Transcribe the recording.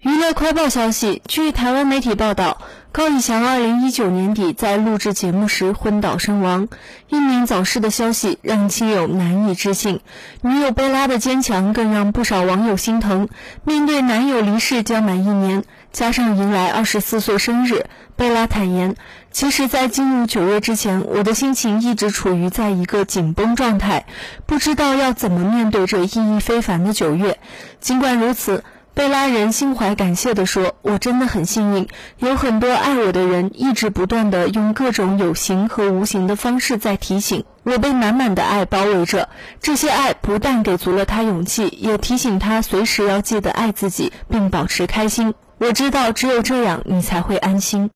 娱乐快报消息：据台湾媒体报道，高以翔二零一九年底在录制节目时昏倒身亡，英年早逝的消息让亲友难以置信。女友贝拉的坚强更让不少网友心疼。面对男友离世将满一年，加上迎来二十四岁生日，贝拉坦言：“其实，在进入九月之前，我的心情一直处于在一个紧绷状态，不知道要怎么面对这意义非凡的九月。尽管如此。”贝拉人心怀感谢地说：“我真的很幸运，有很多爱我的人一直不断的用各种有形和无形的方式在提醒我，被满满的爱包围着。这些爱不但给足了他勇气，也提醒他随时要记得爱自己，并保持开心。我知道，只有这样，你才会安心。”